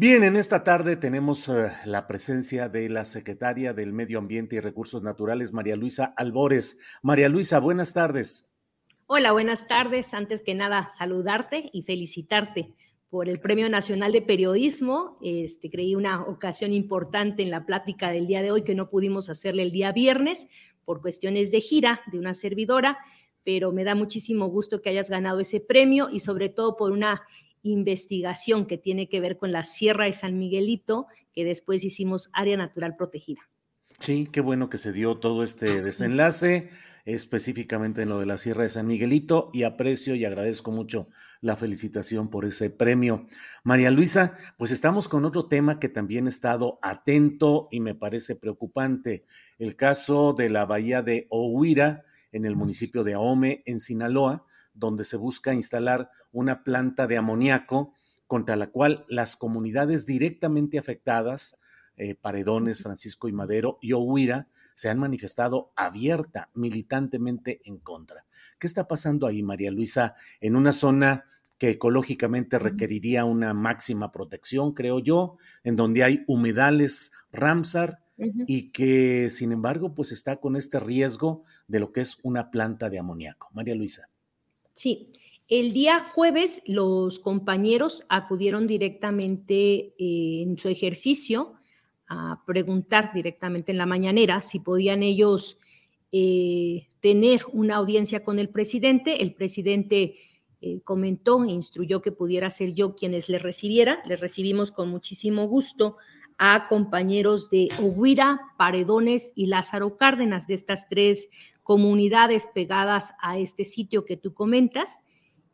Bien, en esta tarde tenemos uh, la presencia de la secretaria del Medio Ambiente y Recursos Naturales, María Luisa Albores. María Luisa, buenas tardes. Hola, buenas tardes. Antes que nada, saludarte y felicitarte por el Premio Nacional de Periodismo. Este, creí una ocasión importante en la plática del día de hoy que no pudimos hacerle el día viernes por cuestiones de gira de una servidora, pero me da muchísimo gusto que hayas ganado ese premio y sobre todo por una investigación que tiene que ver con la Sierra de San Miguelito, que después hicimos área natural protegida. Sí, qué bueno que se dio todo este desenlace, específicamente en lo de la Sierra de San Miguelito, y aprecio y agradezco mucho la felicitación por ese premio. María Luisa, pues estamos con otro tema que también he estado atento y me parece preocupante, el caso de la bahía de Ohuira en el municipio de Ahome, en Sinaloa, donde se busca instalar una planta de amoníaco contra la cual las comunidades directamente afectadas, eh, Paredones, Francisco y Madero y Ohuira, se han manifestado abierta, militantemente en contra. ¿Qué está pasando ahí, María Luisa, en una zona que ecológicamente requeriría una máxima protección, creo yo, en donde hay humedales Ramsar y que, sin embargo, pues está con este riesgo de lo que es una planta de amoníaco? María Luisa. Sí, el día jueves los compañeros acudieron directamente eh, en su ejercicio a preguntar directamente en la mañanera si podían ellos eh, tener una audiencia con el presidente. El presidente eh, comentó e instruyó que pudiera ser yo quienes le recibiera. Le recibimos con muchísimo gusto a compañeros de Oguira, Paredones y Lázaro Cárdenas, de estas tres comunidades pegadas a este sitio que tú comentas.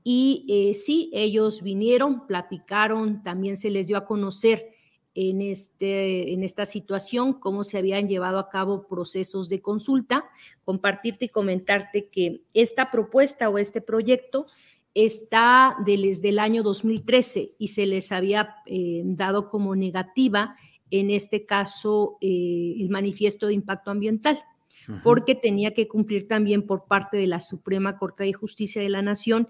Y eh, sí, ellos vinieron, platicaron, también se les dio a conocer en, este, en esta situación cómo se habían llevado a cabo procesos de consulta, compartirte y comentarte que esta propuesta o este proyecto está desde el año 2013 y se les había eh, dado como negativa, en este caso, eh, el manifiesto de impacto ambiental porque tenía que cumplir también por parte de la Suprema Corte de Justicia de la Nación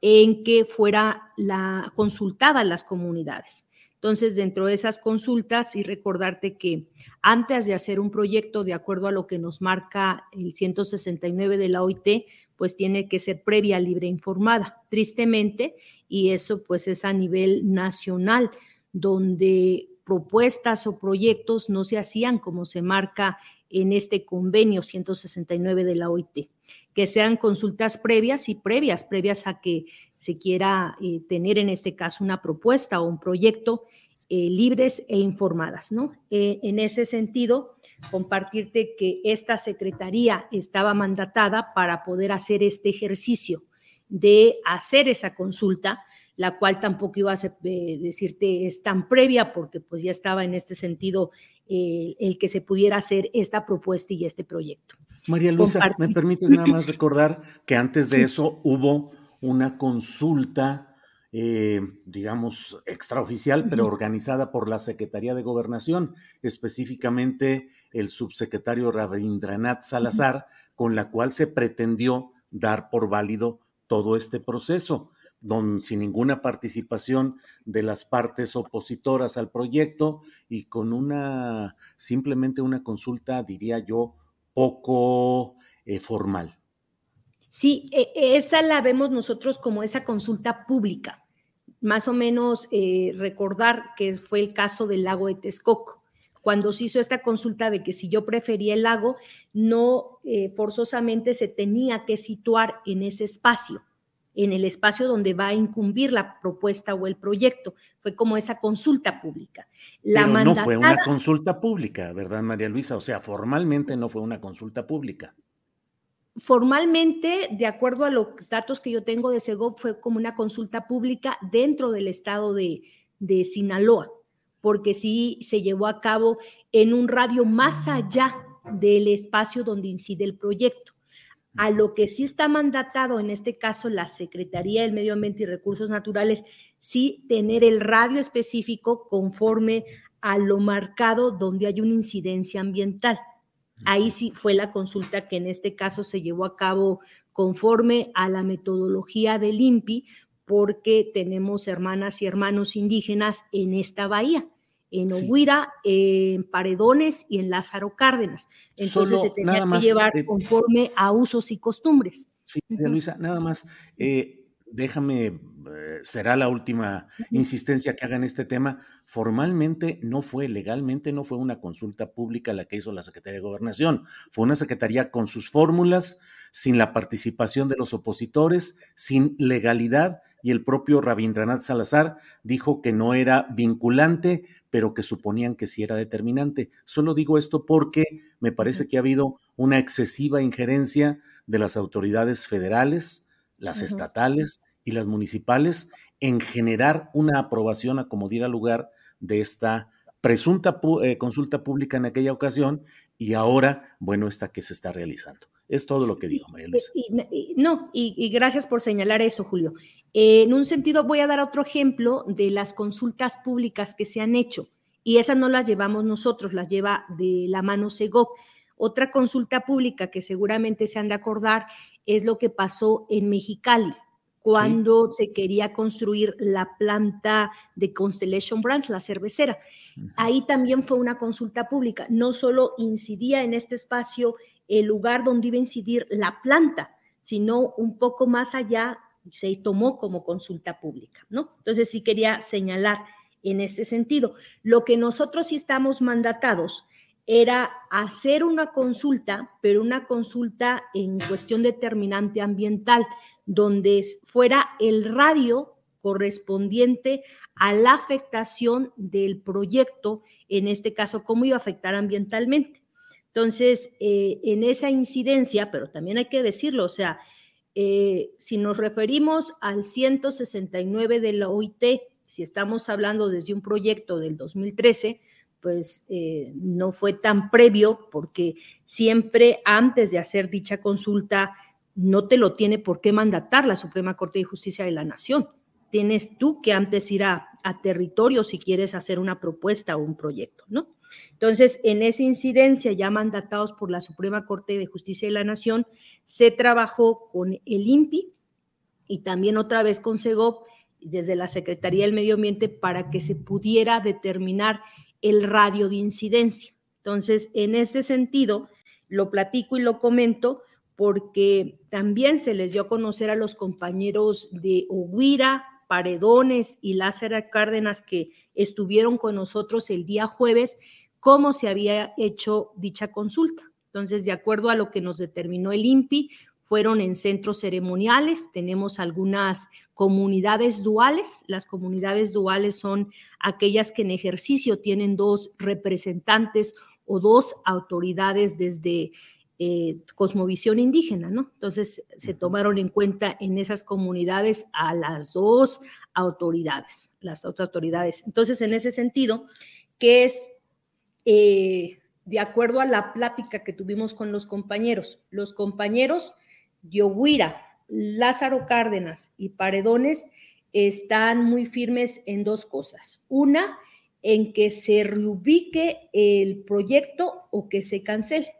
en que fuera la consultada a las comunidades. Entonces, dentro de esas consultas, y recordarte que antes de hacer un proyecto de acuerdo a lo que nos marca el 169 de la OIT, pues tiene que ser previa, libre, informada. Tristemente, y eso pues es a nivel nacional, donde propuestas o proyectos no se hacían como se marca en este convenio 169 de la OIT, que sean consultas previas y previas, previas a que se quiera eh, tener en este caso una propuesta o un proyecto eh, libres e informadas, ¿no? Eh, en ese sentido, compartirte que esta secretaría estaba mandatada para poder hacer este ejercicio de hacer esa consulta, la cual tampoco iba a decirte es tan previa porque pues ya estaba en este sentido el que se pudiera hacer esta propuesta y este proyecto. María Luisa, ¿me permites nada más recordar que antes de eso hubo una consulta, eh, digamos, extraoficial, pero organizada por la Secretaría de Gobernación, específicamente el subsecretario Rabindranath Salazar, con la cual se pretendió dar por válido todo este proceso. Don, sin ninguna participación de las partes opositoras al proyecto y con una, simplemente una consulta, diría yo, poco eh, formal. Sí, e, esa la vemos nosotros como esa consulta pública. Más o menos eh, recordar que fue el caso del lago de Texcoco cuando se hizo esta consulta de que si yo prefería el lago, no eh, forzosamente se tenía que situar en ese espacio, en el espacio donde va a incumbir la propuesta o el proyecto. Fue como esa consulta pública. La Pero no fue una consulta pública, ¿verdad, María Luisa? O sea, formalmente no fue una consulta pública. Formalmente, de acuerdo a los datos que yo tengo de Segov, fue como una consulta pública dentro del estado de, de Sinaloa porque sí se llevó a cabo en un radio más allá del espacio donde incide el proyecto. A lo que sí está mandatado, en este caso la Secretaría del Medio Ambiente y Recursos Naturales, sí tener el radio específico conforme a lo marcado donde hay una incidencia ambiental. Ahí sí fue la consulta que en este caso se llevó a cabo conforme a la metodología del INPI, porque tenemos hermanas y hermanos indígenas en esta bahía en Oguira, en Paredones y en Lázaro Cárdenas. Entonces se tenía que llevar eh, conforme a usos y costumbres. Sí, Luisa, nada más, eh, déjame, eh, será la última insistencia que haga en este tema. Formalmente no fue, legalmente no fue una consulta pública la que hizo la Secretaría de Gobernación, fue una secretaría con sus fórmulas, sin la participación de los opositores, sin legalidad, y el propio Rabindranath Salazar dijo que no era vinculante, pero que suponían que sí era determinante. Solo digo esto porque me parece que ha habido una excesiva injerencia de las autoridades federales, las estatales y las municipales en generar una aprobación a como diera lugar de esta presunta eh, consulta pública en aquella ocasión y ahora, bueno, esta que se está realizando. Es todo lo que digo, María Luisa. no, y, gracias por señalar eso, Julio. Eh, en un sentido, voy a dar otro ejemplo de las consultas públicas que se han hecho, y esas no las llevamos nosotros, las lleva de la mano Segov. Otra consulta pública que seguramente se han de acordar es lo que pasó en Mexicali, cuando se quería construir la planta de Constellation Brands, la cervecera. Ahí también fue una consulta pública. No solo incidía en este espacio el lugar donde iba a incidir la planta, sino un poco más allá se tomó como consulta pública, ¿no? Entonces sí quería señalar en ese sentido. Lo que nosotros sí estamos mandatados era hacer una consulta, pero una consulta en cuestión determinante ambiental, donde fuera el radio correspondiente a la afectación del proyecto, en este caso, cómo iba a afectar ambientalmente. Entonces, eh, en esa incidencia, pero también hay que decirlo, o sea, eh, si nos referimos al 169 de la OIT, si estamos hablando desde un proyecto del 2013, pues eh, no fue tan previo porque siempre antes de hacer dicha consulta no te lo tiene por qué mandatar la Suprema Corte de Justicia de la Nación. Tienes tú que antes ir a, territorio si quieres hacer una propuesta o un proyecto, ¿no? Entonces, en esa incidencia, ya mandatados por la Suprema Corte de Justicia de la Nación, se trabajó con el INPI y también otra vez con SEGOP desde la Secretaría del Medio Ambiente para que se pudiera determinar el radio de incidencia. Entonces, en ese sentido, lo platico y lo comento porque también se les dio a conocer a los compañeros de Oguira, Paredones y Lázaro Cárdenas que estuvieron con nosotros el día jueves cómo se había hecho dicha consulta. Entonces, de acuerdo a lo que nos determinó el INPI, fueron en centros ceremoniales, tenemos algunas comunidades duales. Las comunidades duales son aquellas que en ejercicio tienen dos representantes o dos autoridades desde eh, cosmovisión indígena, ¿no? Entonces se tomaron en cuenta en esas comunidades a las dos autoridades, las autoridades. Entonces, en ese sentido, ¿qué es eh, de acuerdo a la plática que tuvimos con los compañeros, los compañeros de Lázaro Cárdenas y Paredones están muy firmes en dos cosas. Una, en que se reubique el proyecto o que se cancele.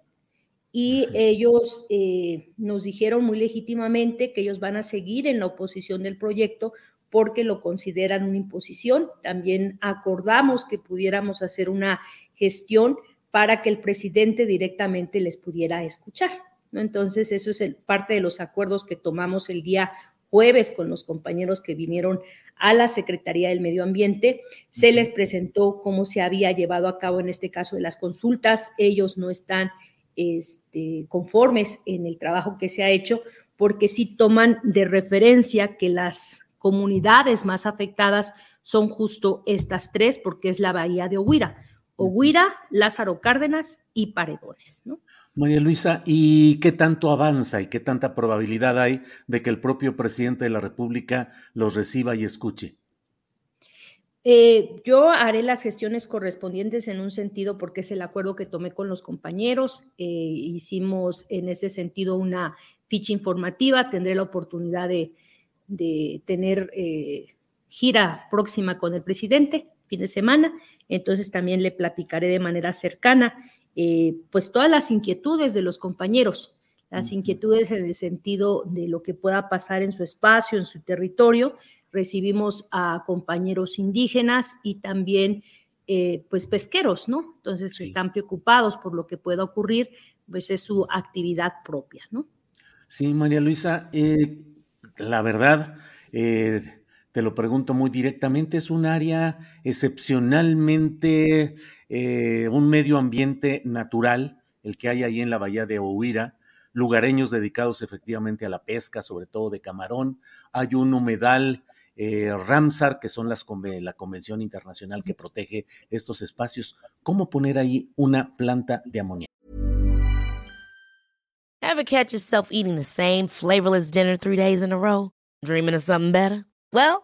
y ellos eh, nos dijeron muy legítimamente que ellos van a seguir en la oposición del proyecto porque lo consideran una imposición. También acordamos que pudiéramos hacer una gestión para que el presidente directamente les pudiera escuchar. ¿No? Entonces, eso es el, parte de los acuerdos que tomamos el día jueves con los compañeros que vinieron a la Secretaría del Medio Ambiente. Se les presentó cómo se había llevado a cabo en este caso de las consultas. Ellos no están este, conformes en el trabajo que se ha hecho porque sí toman de referencia que las comunidades más afectadas son justo estas tres, porque es la bahía de Oguira. Oguira, Lázaro Cárdenas y Paredones, ¿no? María Luisa, ¿y qué tanto avanza y qué tanta probabilidad hay de que el propio presidente de la República los reciba y escuche? Eh, yo haré las gestiones correspondientes en un sentido porque es el acuerdo que tomé con los compañeros. Eh, hicimos en ese sentido una ficha informativa. Tendré la oportunidad de, tener eh, gira próxima con el presidente, fin de semana. Entonces también le platicaré de manera cercana eh, pues todas las inquietudes de los compañeros, las inquietudes en el sentido de lo que pueda pasar en su espacio, en su territorio. Recibimos a compañeros indígenas y también eh, pues pesqueros, ¿no? Entonces están preocupados por lo que pueda ocurrir, pues es su actividad propia, ¿no? Sí, María Luisa, eh, la verdad, te lo pregunto muy directamente, es un área excepcionalmente eh, un medio ambiente natural, el que hay ahí en la bahía de Ohuira, lugareños dedicados efectivamente a la pesca, sobre todo de camarón. Hay un humedal eh, Ramsar, que son las la convención internacional que protege estos espacios. ¿Cómo poner ahí una planta de amoníaco? Ever yourself eating the same flavorless dinner three days in a row? Dreaming of something better? Well,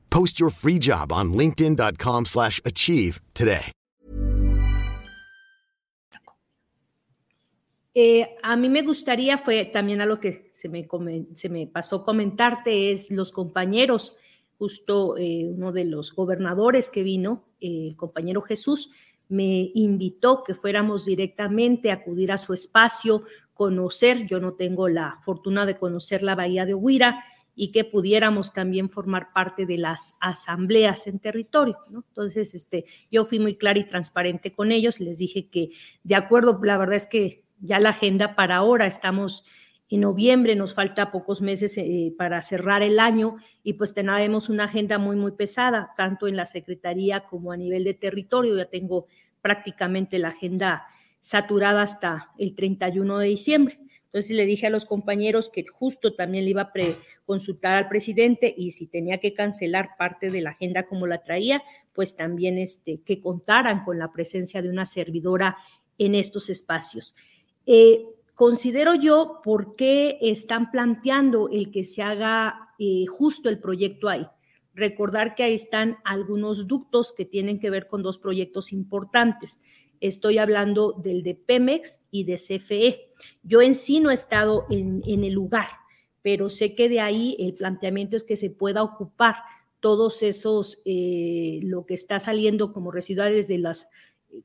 Post your free job on linkedin.com/achieve today. Eh, a mí me gustaría, fue también a lo que se me, se me pasó comentarte, es los compañeros, justo eh, uno de los gobernadores que vino, eh, el compañero Jesús, me invitó que fuéramos directamente a acudir a su espacio, conocer, yo no tengo la fortuna de conocer la bahía de Huira, y que pudiéramos también formar parte de las asambleas en territorio. Entonces, este, yo fui muy clara y transparente con ellos, les dije que de acuerdo, la verdad es que ya la agenda para ahora, estamos en noviembre, nos falta pocos meses eh, para cerrar el año y pues tenemos una agenda muy, muy pesada, tanto en la Secretaría como a nivel de territorio. Ya tengo prácticamente la agenda saturada hasta el 31 de diciembre. Entonces le dije a los compañeros que justo también le iba a consultar al presidente y si tenía que cancelar parte de la agenda como la traía, pues también este, que contaran con la presencia de una servidora en estos espacios. Eh, considero yo por qué están planteando el que se haga eh, justo el proyecto ahí. Recordar que ahí están algunos ductos que tienen que ver con dos proyectos importantes. Estoy hablando del de Pemex y de CFE. Yo en sí no he estado en, el lugar, pero sé que de ahí el planteamiento es que se pueda ocupar todos esos, eh, lo que está saliendo como residuales de los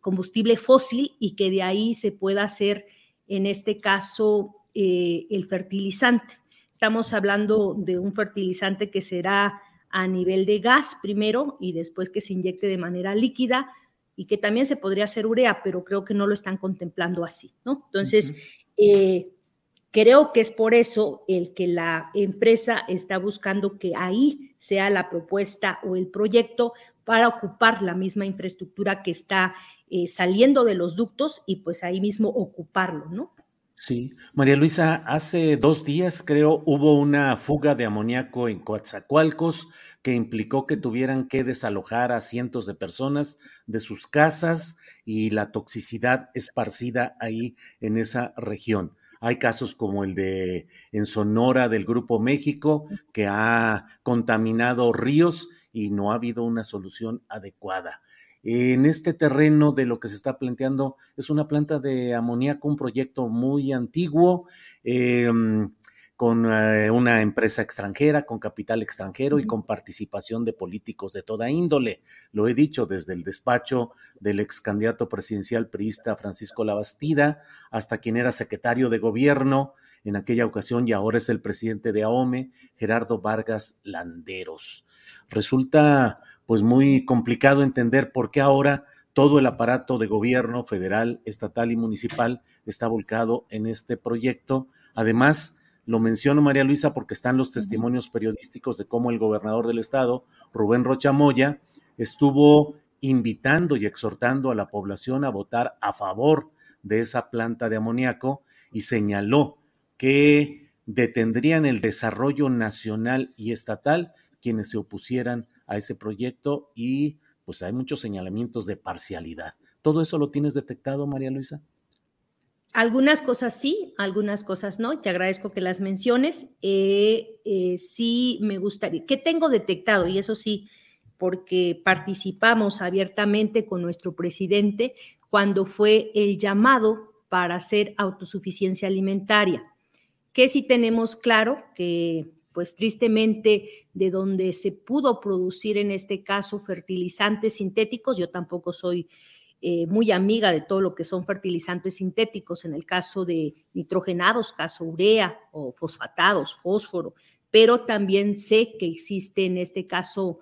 combustible fósil y que de ahí se pueda hacer, en este caso, eh, el fertilizante. Estamos hablando de un fertilizante que será a nivel de gas primero y después que se inyecte de manera líquida y que también se podría hacer urea, pero creo que no lo están contemplando así, ¿no? Entonces, eh, creo que es por eso el que la empresa está buscando que ahí sea la propuesta o el proyecto para ocupar la misma infraestructura que está eh, saliendo de los ductos y pues ahí mismo ocuparlo, ¿no? Sí, María Luisa, hace dos días creo hubo una fuga de amoníaco en Coatzacoalcos que implicó que tuvieran que desalojar a cientos de personas de sus casas y la toxicidad esparcida ahí en esa región. Hay casos como el de en Sonora del Grupo México que ha contaminado ríos y no ha habido una solución adecuada en este terreno de lo que se está planteando es una planta de amoníaco, un proyecto muy antiguo, em, con eh, una empresa extranjera, con capital extranjero y con participación de políticos de toda índole. Lo he dicho desde el despacho del ex candidato presidencial priista Francisco Labastida hasta quien era secretario de gobierno en aquella ocasión y ahora es el presidente de AOME, Gerardo Vargas Landeros. Resulta pues muy complicado entender por qué ahora todo el aparato de gobierno federal, estatal y municipal está volcado en este proyecto. Además, lo menciono María Luisa porque están los testimonios periodísticos de cómo el gobernador del estado, Rubén Rocha Moya, estuvo invitando y exhortando a la población a votar a favor de esa planta de amoníaco y señaló que detendrían el desarrollo nacional y estatal quienes se opusieran a ese proyecto y pues hay muchos señalamientos de parcialidad. ¿Todo eso lo tienes detectado, María Luisa? Algunas cosas sí, algunas cosas no. Te agradezco que las menciones. Eh, eh, sí me gustaría, ¿qué tengo detectado? Y eso sí, porque participamos abiertamente con nuestro presidente cuando fue el llamado para hacer autosuficiencia alimentaria. Que sí tenemos claro que pues tristemente de donde se pudo producir en este caso fertilizantes sintéticos, yo tampoco soy eh, muy amiga de todo lo que son fertilizantes sintéticos, en el caso de nitrogenados, caso urea o fosfatados, fósforo, pero también sé que existe en este caso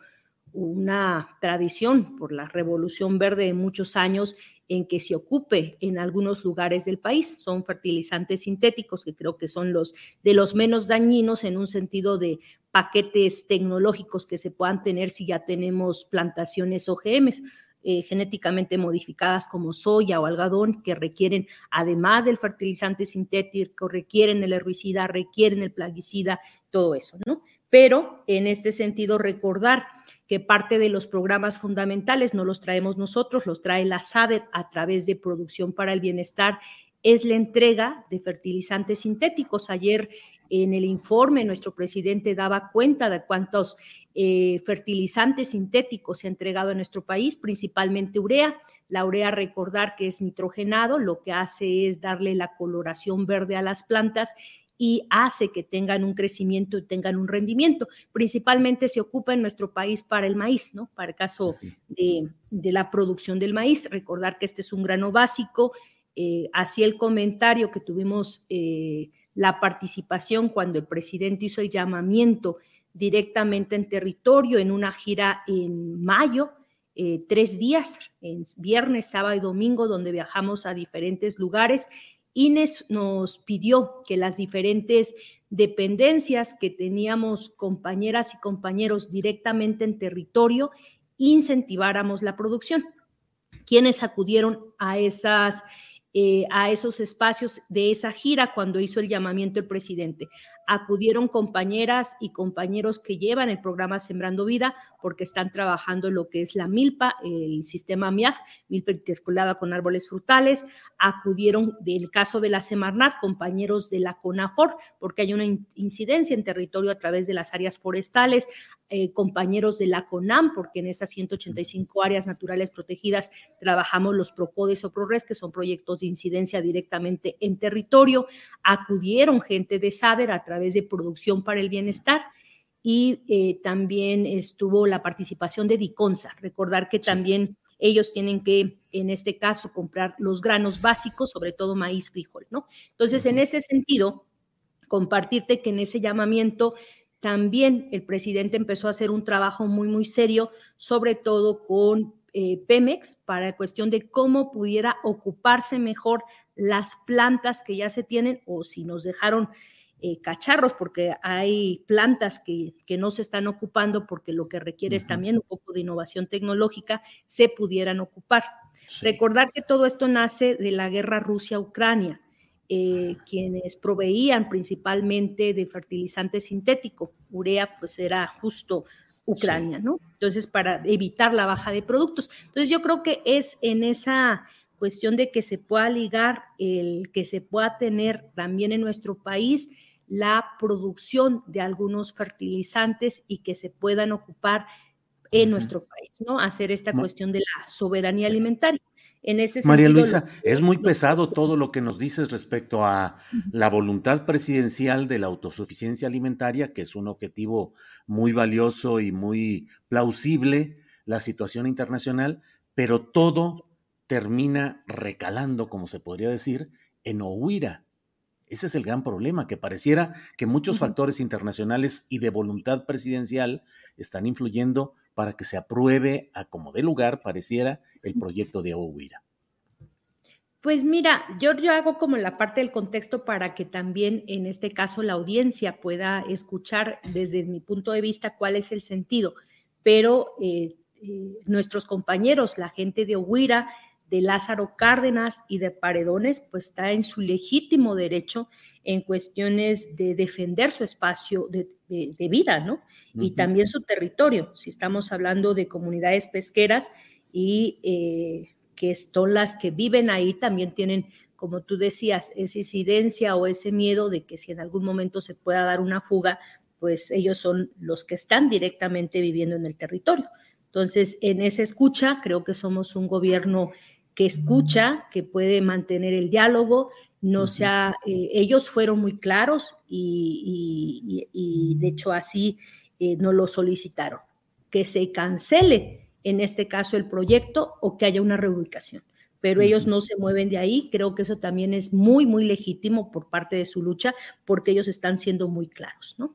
una tradición por la revolución verde de muchos años en que se ocupe en algunos lugares del país. Son fertilizantes sintéticos que creo que son los de los menos dañinos en un sentido de paquetes tecnológicos que se puedan tener si ya tenemos plantaciones OGMs. Eh, genéticamente modificadas como soya o algodón que requieren, además del fertilizante sintético, requieren el herbicida, requieren el plaguicida, todo eso, ¿no? Pero en este sentido, recordar parte de los programas fundamentales no los traemos nosotros, los trae la SADER a través de Producción para el Bienestar, es la entrega de fertilizantes sintéticos. Ayer en el informe nuestro presidente daba cuenta de cuántos eh, fertilizantes sintéticos se ha entregado a nuestro país, principalmente urea. La urea, recordar que es nitrogenado, lo que hace es darle la coloración verde a las plantas y hace que tengan un crecimiento y tengan un rendimiento. Principalmente se ocupa en nuestro país para el maíz, ¿no? Para el caso de, la producción del maíz. Recordar que este es un grano básico. Eh, así el comentario que tuvimos eh, la participación cuando el presidente hizo el llamamiento directamente en territorio en una gira en mayo, eh, tres días, en viernes, sábado y domingo, donde viajamos a diferentes lugares Ines nos pidió que las diferentes dependencias que teníamos compañeras y compañeros directamente en territorio incentiváramos la producción. Quienes acudieron a esas eh, a esos espacios de esa gira cuando hizo el llamamiento el presidente. Acudieron compañeras y compañeros que llevan el programa Sembrando Vida porque están trabajando lo que es la milpa, el sistema MIAF, milpa interculada con árboles frutales. Acudieron del caso de la Semarnat, compañeros de la CONAFOR, porque hay una incidencia en territorio a través de las áreas forestales. Eh, compañeros de la CONAM, porque en esas 185 áreas naturales protegidas trabajamos los PROCODES o PRORES, que son proyectos de incidencia directamente en territorio. Acudieron gente de SADER a de Producción para el Bienestar y eh, también estuvo la participación de DICONSA. Recordar que también ellos tienen que, en este caso, comprar los granos básicos, sobre todo maíz, frijol, ¿no? Entonces, en ese sentido, compartirte que en ese llamamiento también el presidente empezó a hacer un trabajo muy, muy serio, sobre todo con eh, Pemex, para la cuestión de cómo pudiera ocuparse mejor las plantas que ya se tienen o si nos dejaron eh, cacharros, porque hay plantas que, no se están ocupando porque lo que requiere es también un poco de innovación tecnológica, se pudieran ocupar. Recordar que todo esto nace de la guerra Rusia-Ucrania. Eh, quienes proveían principalmente de fertilizante sintético, urea, pues era justo Ucrania, ¿no? Entonces, para evitar la baja de productos. Entonces, yo creo que es en esa cuestión de que se pueda ligar el que se pueda tener también en nuestro país la producción de algunos fertilizantes y que se puedan ocupar en nuestro país, ¿no? Hacer esta cuestión de la soberanía alimentaria. En ese sentido, María Luisa, es muy pesado todo lo que nos dices respecto a la voluntad presidencial de la autosuficiencia alimentaria, que es un objetivo muy valioso y muy plausible, la situación internacional, pero todo termina recalando, como se podría decir, en Ohuira, ese es el gran problema, que pareciera que muchos factores internacionales y de voluntad presidencial están influyendo para que se apruebe a como de lugar, pareciera, el proyecto de Huira. Pues mira, yo, yo hago como la parte del contexto para que también en este caso la audiencia pueda escuchar desde mi punto de vista cuál es el sentido. Pero eh, eh, nuestros compañeros, la gente de Huira, de Lázaro Cárdenas y de Paredones, pues está en su legítimo derecho en cuestiones de defender su espacio de, vida, ¿no? Y también su territorio, si estamos hablando de comunidades pesqueras y eh, que son las que viven ahí, también tienen, como tú decías, esa incidencia o ese miedo de que si en algún momento se pueda dar una fuga, pues ellos son los que están directamente viviendo en el territorio. Entonces, en esa escucha, creo que somos un gobierno que escucha, que puede mantener el diálogo, no sea, eh, ellos fueron muy claros y, de hecho así eh, no lo solicitaron, que se cancele en este caso el proyecto o que haya una reubicación. Pero ellos no se mueven de ahí, creo que eso también es muy, muy legítimo por parte de su lucha, porque ellos están siendo muy claros, ¿no?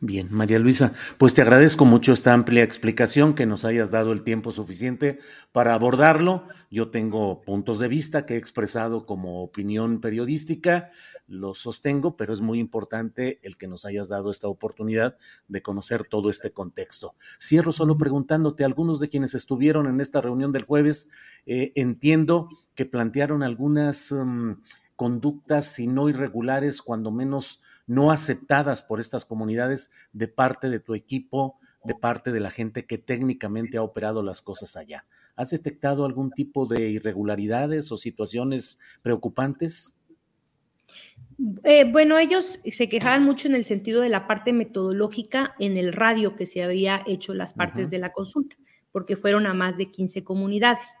Bien, María Luisa, pues te agradezco mucho esta amplia explicación, que nos hayas dado el tiempo suficiente para abordarlo. Yo tengo puntos de vista que he expresado como opinión periodística, los sostengo, pero es muy importante el que nos hayas dado esta oportunidad de conocer todo este contexto. Cierro solo preguntándote, algunos de quienes estuvieron en esta reunión del jueves, eh, entiendo que plantearon algunas mm, conductas, si no irregulares, cuando menos no aceptadas por estas comunidades de parte de tu equipo, de parte de la gente que técnicamente ha operado las cosas allá. ¿Has detectado algún tipo de irregularidades o situaciones preocupantes? Eh, bueno, ellos se quejaban mucho en el sentido de la parte metodológica en el radio que se había hecho las partes de la consulta, porque fueron a más de 15 comunidades.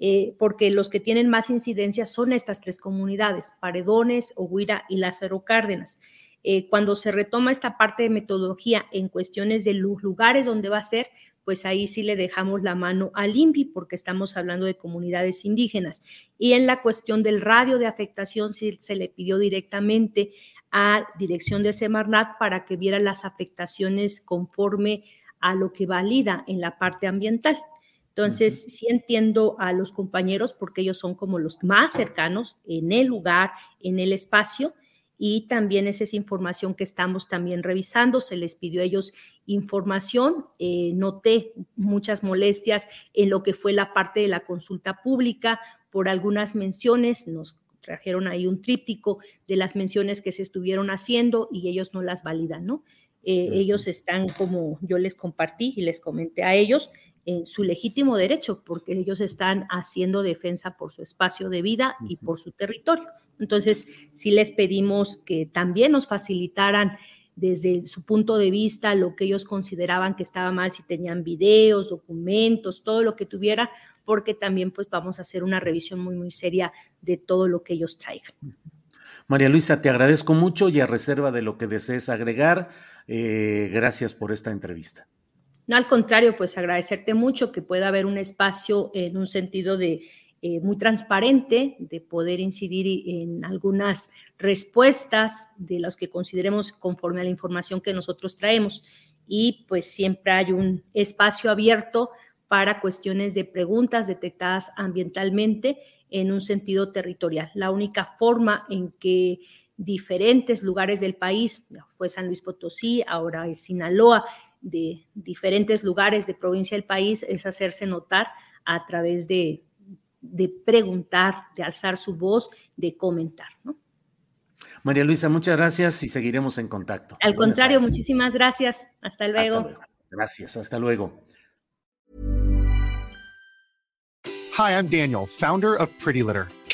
Eh, porque los que tienen más incidencia son estas tres comunidades, Paredones, Oguira y Lázaro Cárdenas. Eh, cuando se retoma esta parte de metodología en cuestiones de los lugares donde va a ser, pues ahí sí le dejamos la mano al INPI porque estamos hablando de comunidades indígenas. Y en la cuestión del radio de afectación sí se le pidió directamente a dirección de Semarnat para que viera las afectaciones conforme a lo que valida en la parte ambiental. Entonces, sí entiendo a los compañeros porque ellos son como los más cercanos en el lugar, en el espacio, y también es esa información que estamos también revisando. Se les pidió a ellos información. Eh, noté muchas molestias en lo que fue la parte de la consulta pública por algunas menciones. Nos trajeron ahí un tríptico de las menciones que se estuvieron haciendo y ellos no las validan, ¿no? Eh, ellos están como yo les compartí y les comenté a ellos, en su legítimo derecho, porque ellos están haciendo defensa por su espacio de vida y por su territorio. Entonces, sí les pedimos que también nos facilitaran desde su punto de vista lo que ellos consideraban que estaba mal, si tenían videos, documentos, todo lo que tuviera, porque también pues vamos a hacer una revisión muy, muy seria de todo lo que ellos traigan. María Luisa, te agradezco mucho y a reserva de lo que desees agregar, eh, gracias por esta entrevista. No, al contrario, pues agradecerte mucho que pueda haber un espacio en un sentido de eh, muy transparente, de poder incidir en algunas respuestas de los que consideremos conforme a la información que nosotros traemos. Y pues siempre hay un espacio abierto para cuestiones de preguntas detectadas ambientalmente en un sentido territorial. La única forma en que diferentes lugares del país, fue San Luis Potosí, ahora es Sinaloa, de diferentes lugares de provincia del país, es hacerse notar a través de, de preguntar, de alzar su voz, de comentar. ¿no? María Luisa, muchas gracias y seguiremos en contacto. Al contrario, muchísimas gracias. Hasta luego. Hasta luego. Gracias, hasta luego. Hi, I'm Daniel, founder of Pretty Litter.